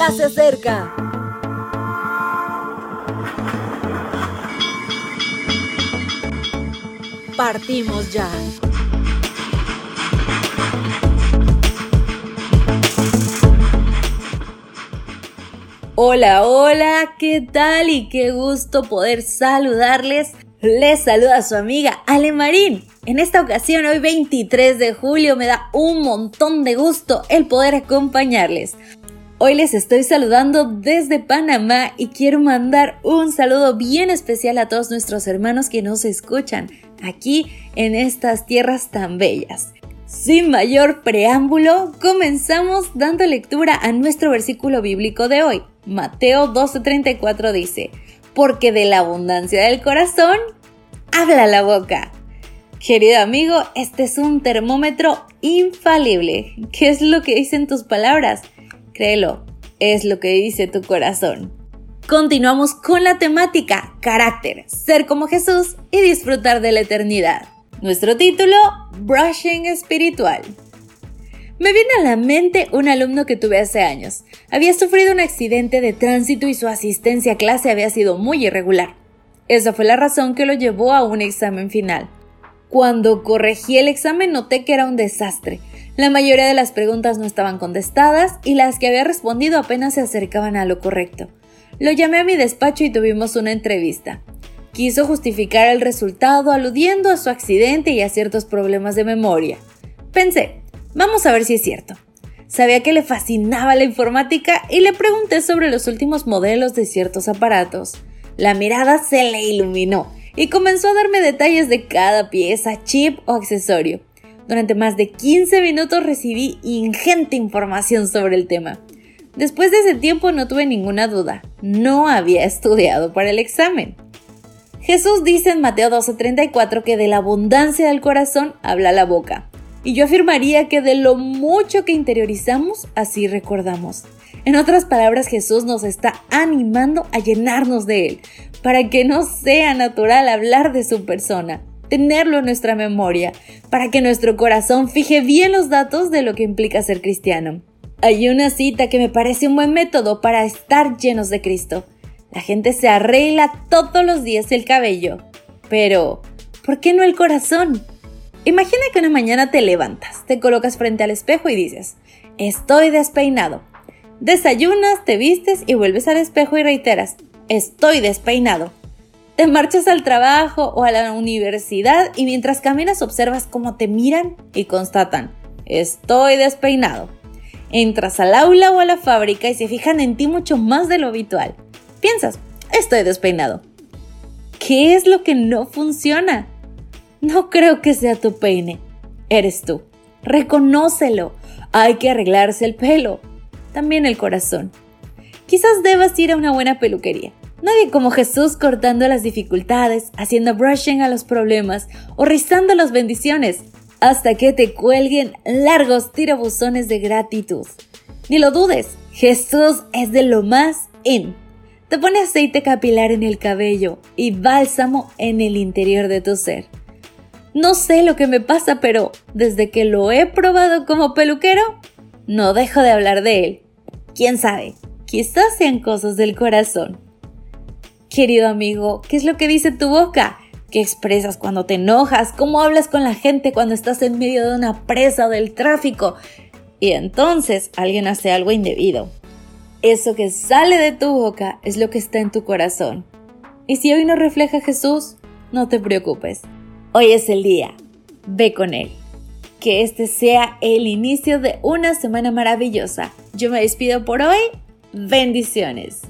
ya se acerca. Partimos ya. Hola, hola, ¿qué tal? Y qué gusto poder saludarles. Les saluda su amiga Ale Marín. En esta ocasión, hoy 23 de julio, me da un montón de gusto el poder acompañarles. Hoy les estoy saludando desde Panamá y quiero mandar un saludo bien especial a todos nuestros hermanos que nos escuchan aquí en estas tierras tan bellas. Sin mayor preámbulo, comenzamos dando lectura a nuestro versículo bíblico de hoy. Mateo 12:34 dice, porque de la abundancia del corazón habla la boca. Querido amigo, este es un termómetro infalible. ¿Qué es lo que dicen tus palabras? Créelo, es lo que dice tu corazón. Continuamos con la temática carácter, ser como Jesús y disfrutar de la eternidad. Nuestro título, Brushing Espiritual. Me viene a la mente un alumno que tuve hace años. Había sufrido un accidente de tránsito y su asistencia a clase había sido muy irregular. Esa fue la razón que lo llevó a un examen final. Cuando corregí el examen noté que era un desastre. La mayoría de las preguntas no estaban contestadas y las que había respondido apenas se acercaban a lo correcto. Lo llamé a mi despacho y tuvimos una entrevista. Quiso justificar el resultado aludiendo a su accidente y a ciertos problemas de memoria. Pensé, vamos a ver si es cierto. Sabía que le fascinaba la informática y le pregunté sobre los últimos modelos de ciertos aparatos. La mirada se le iluminó y comenzó a darme detalles de cada pieza, chip o accesorio. Durante más de 15 minutos recibí ingente información sobre el tema. Después de ese tiempo no tuve ninguna duda, no había estudiado para el examen. Jesús dice en Mateo 12:34 que de la abundancia del corazón habla la boca. Y yo afirmaría que de lo mucho que interiorizamos, así recordamos. En otras palabras, Jesús nos está animando a llenarnos de Él, para que no sea natural hablar de su persona, tenerlo en nuestra memoria, para que nuestro corazón fije bien los datos de lo que implica ser cristiano. Hay una cita que me parece un buen método para estar llenos de Cristo. La gente se arregla todos los días el cabello. Pero, ¿por qué no el corazón? Imagina que una mañana te levantas, te colocas frente al espejo y dices, estoy despeinado. Desayunas, te vistes y vuelves al espejo y reiteras, estoy despeinado. Te marchas al trabajo o a la universidad y mientras caminas observas cómo te miran y constatan, estoy despeinado. Entras al aula o a la fábrica y se fijan en ti mucho más de lo habitual. Piensas, estoy despeinado. ¿Qué es lo que no funciona? No creo que sea tu peine. Eres tú. Reconócelo. Hay que arreglarse el pelo. También el corazón. Quizás debas ir a una buena peluquería. Nadie como Jesús cortando las dificultades, haciendo brushing a los problemas o rizando las bendiciones, hasta que te cuelguen largos tirabuzones de gratitud. Ni lo dudes, Jesús es de lo más in. Te pone aceite capilar en el cabello y bálsamo en el interior de tu ser. No sé lo que me pasa, pero desde que lo he probado como peluquero, no dejo de hablar de él. ¿Quién sabe? Quizás sean cosas del corazón. Querido amigo, ¿qué es lo que dice tu boca? ¿Qué expresas cuando te enojas? ¿Cómo hablas con la gente cuando estás en medio de una presa del tráfico? Y entonces alguien hace algo indebido. Eso que sale de tu boca es lo que está en tu corazón. Y si hoy no refleja Jesús, no te preocupes. Hoy es el día. Ve con Él. Que este sea el inicio de una semana maravillosa. Yo me despido por hoy. Bendiciones.